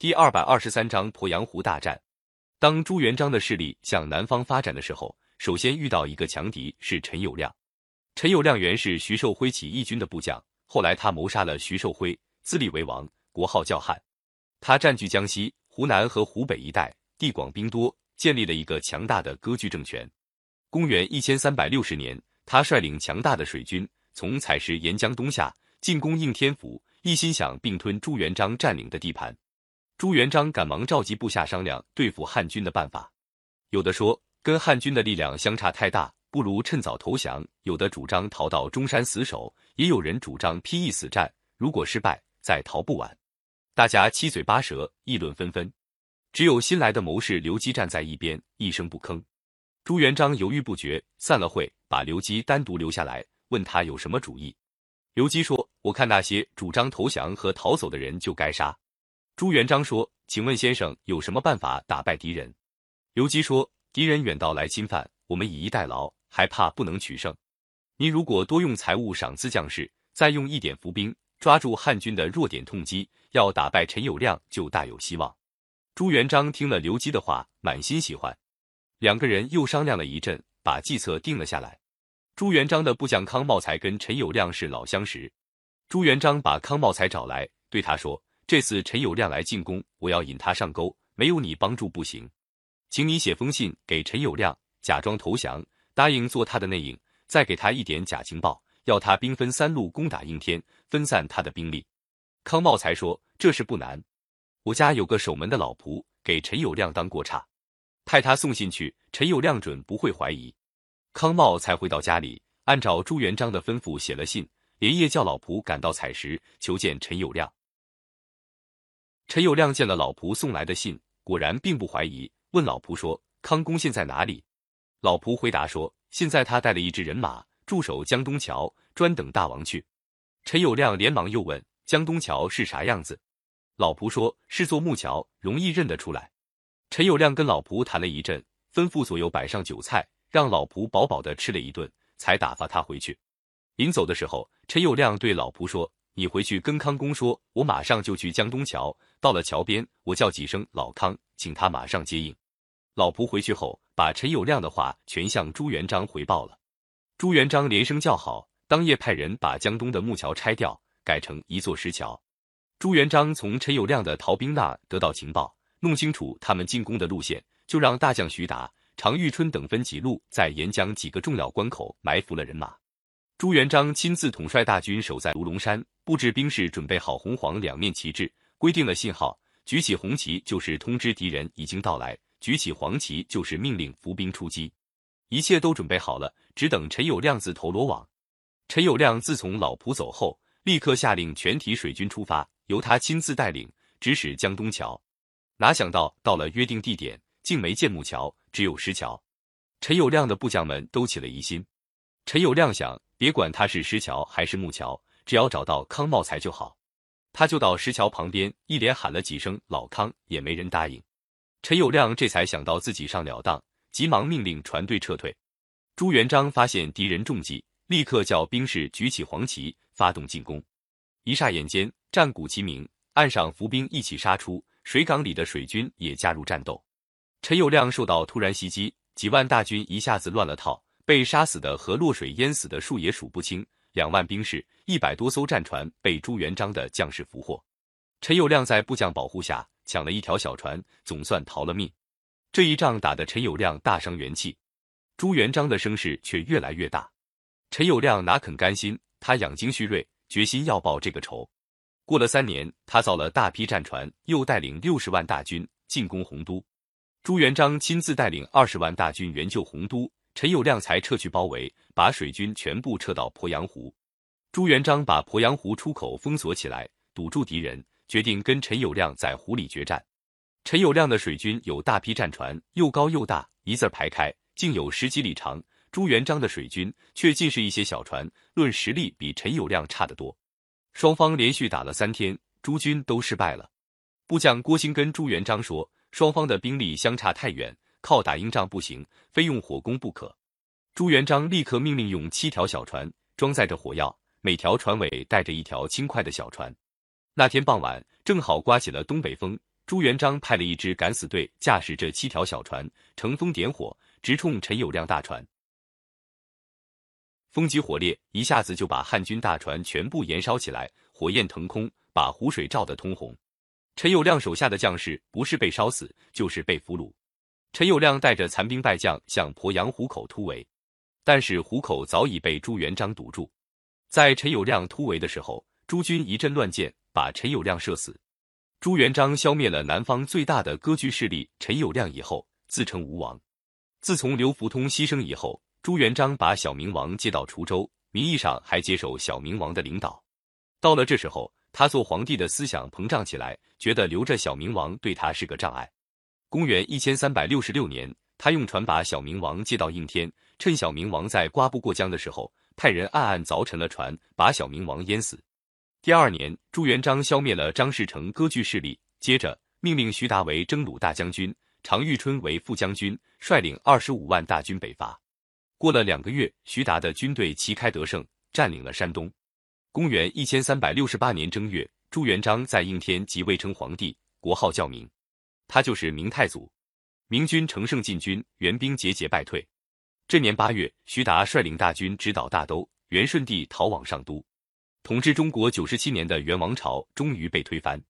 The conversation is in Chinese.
第二百二十三章鄱阳湖大战。当朱元璋的势力向南方发展的时候，首先遇到一个强敌是陈友谅。陈友谅原是徐寿辉起义军的部将，后来他谋杀了徐寿辉，自立为王，国号叫汉。他占据江西、湖南和湖北一带，地广兵多，建立了一个强大的割据政权。公元一千三百六十年，他率领强大的水军从采石沿江东下，进攻应天府，一心想并吞朱元璋占领的地盘。朱元璋赶忙召集部下商量对付汉军的办法。有的说跟汉军的力量相差太大，不如趁早投降；有的主张逃到中山死守；也有人主张披义死战，如果失败再逃不晚。大家七嘴八舌，议论纷纷。只有新来的谋士刘基站在一边，一声不吭。朱元璋犹豫不决，散了会，把刘基单独留下来，问他有什么主意。刘基说：“我看那些主张投降和逃走的人就该杀。”朱元璋说：“请问先生有什么办法打败敌人？”刘基说：“敌人远道来侵犯，我们以逸待劳，还怕不能取胜。您如果多用财物赏赐将士，再用一点伏兵，抓住汉军的弱点痛击，要打败陈友谅就大有希望。”朱元璋听了刘基的话，满心喜欢。两个人又商量了一阵，把计策定了下来。朱元璋的部将康茂才跟陈友谅是老相识，朱元璋把康茂才找来，对他说。这次陈友谅来进攻，我要引他上钩，没有你帮助不行，请你写封信给陈友谅，假装投降，答应做他的内应，再给他一点假情报，要他兵分三路攻打应天，分散他的兵力。康茂才说这事不难，我家有个守门的老仆，给陈友谅当过差，派他送信去，陈友谅准不会怀疑。康茂才回到家里，按照朱元璋的吩咐写了信，连夜叫老仆赶到采石求见陈友谅。陈友谅见了老仆送来的信，果然并不怀疑，问老仆说：“康公现在哪里？”老仆回答说：“现在他带了一支人马驻守江东桥，专等大王去。”陈友谅连忙又问：“江东桥是啥样子？”老仆说：“是座木桥，容易认得出来。”陈友谅跟老仆谈了一阵，吩咐左右摆上酒菜，让老仆饱饱的吃了一顿，才打发他回去。临走的时候，陈友谅对老仆说。你回去跟康公说，我马上就去江东桥。到了桥边，我叫几声老康，请他马上接应。老仆回去后，把陈友谅的话全向朱元璋回报了。朱元璋连声叫好，当夜派人把江东的木桥拆掉，改成一座石桥。朱元璋从陈友谅的逃兵那得到情报，弄清楚他们进攻的路线，就让大将徐达、常遇春等分几路，在沿江几个重要关口埋伏了人马。朱元璋亲自统帅大军守在卢龙山，布置兵士，准备好红黄两面旗帜，规定了信号：举起红旗就是通知敌人已经到来，举起黄旗就是命令伏兵出击。一切都准备好了，只等陈友谅自投罗网。陈友谅自从老仆走后，立刻下令全体水军出发，由他亲自带领，直使江东桥。哪想到到了约定地点，竟没见木桥，只有石桥。陈友谅的部将们都起了疑心。陈友谅想。别管他是石桥还是木桥，只要找到康茂才就好。他就到石桥旁边，一连喊了几声“老康”，也没人答应。陈友谅这才想到自己上了当，急忙命令船队撤退。朱元璋发现敌人中计，立刻叫兵士举起黄旗，发动进攻。一霎眼间，战鼓齐鸣，岸上伏兵一起杀出，水港里的水军也加入战斗。陈友谅受到突然袭击，几万大军一下子乱了套。被杀死的和落水淹死的数也数不清，两万兵士、一百多艘战船被朱元璋的将士俘获。陈友谅在部将保护下抢了一条小船，总算逃了命。这一仗打得陈友谅大伤元气，朱元璋的声势却越来越大。陈友谅哪肯甘心？他养精蓄锐，决心要报这个仇。过了三年，他造了大批战船，又带领六十万大军进攻洪都。朱元璋亲自带领二十万大军援救洪都。陈友谅才撤去包围，把水军全部撤到鄱阳湖。朱元璋把鄱阳湖出口封锁起来，堵住敌人，决定跟陈友谅在湖里决战。陈友谅的水军有大批战船，又高又大，一字排开，竟有十几里长。朱元璋的水军却尽是一些小船，论实力比陈友谅差得多。双方连续打了三天，朱军都失败了。部将郭兴跟朱元璋说：“双方的兵力相差太远。”靠打硬仗不行，非用火攻不可。朱元璋立刻命令用七条小船装载着火药，每条船尾带着一条轻快的小船。那天傍晚，正好刮起了东北风，朱元璋派了一支敢死队，驾驶着七条小船，乘风点火，直冲陈友谅大船。风急火烈，一下子就把汉军大船全部燃烧起来，火焰腾空，把湖水照得通红。陈友谅手下的将士不是被烧死，就是被俘虏。陈友谅带着残兵败将向鄱阳湖口突围，但是湖口早已被朱元璋堵住。在陈友谅突围的时候，朱军一阵乱箭，把陈友谅射死。朱元璋消灭了南方最大的割据势力陈友谅以后，自称吴王。自从刘福通牺牲以后，朱元璋把小明王接到滁州，名义上还接受小明王的领导。到了这时候，他做皇帝的思想膨胀起来，觉得留着小明王对他是个障碍。公元一千三百六十六年，他用船把小明王接到应天，趁小明王在瓜不过江的时候，派人暗暗凿沉了船，把小明王淹死。第二年，朱元璋消灭了张士诚割据势力，接着命令徐达为征虏大将军，常遇春为副将军，率领二十五万大军北伐。过了两个月，徐达的军队旗开得胜，占领了山东。公元一千三百六十八年正月，朱元璋在应天即位称皇帝，国号叫明，他就是明太祖。明军乘胜进军，援兵节节败退。这年八月，徐达率领大军直捣大都，元顺帝逃往上都。统治中国九十七年的元王朝终于被推翻。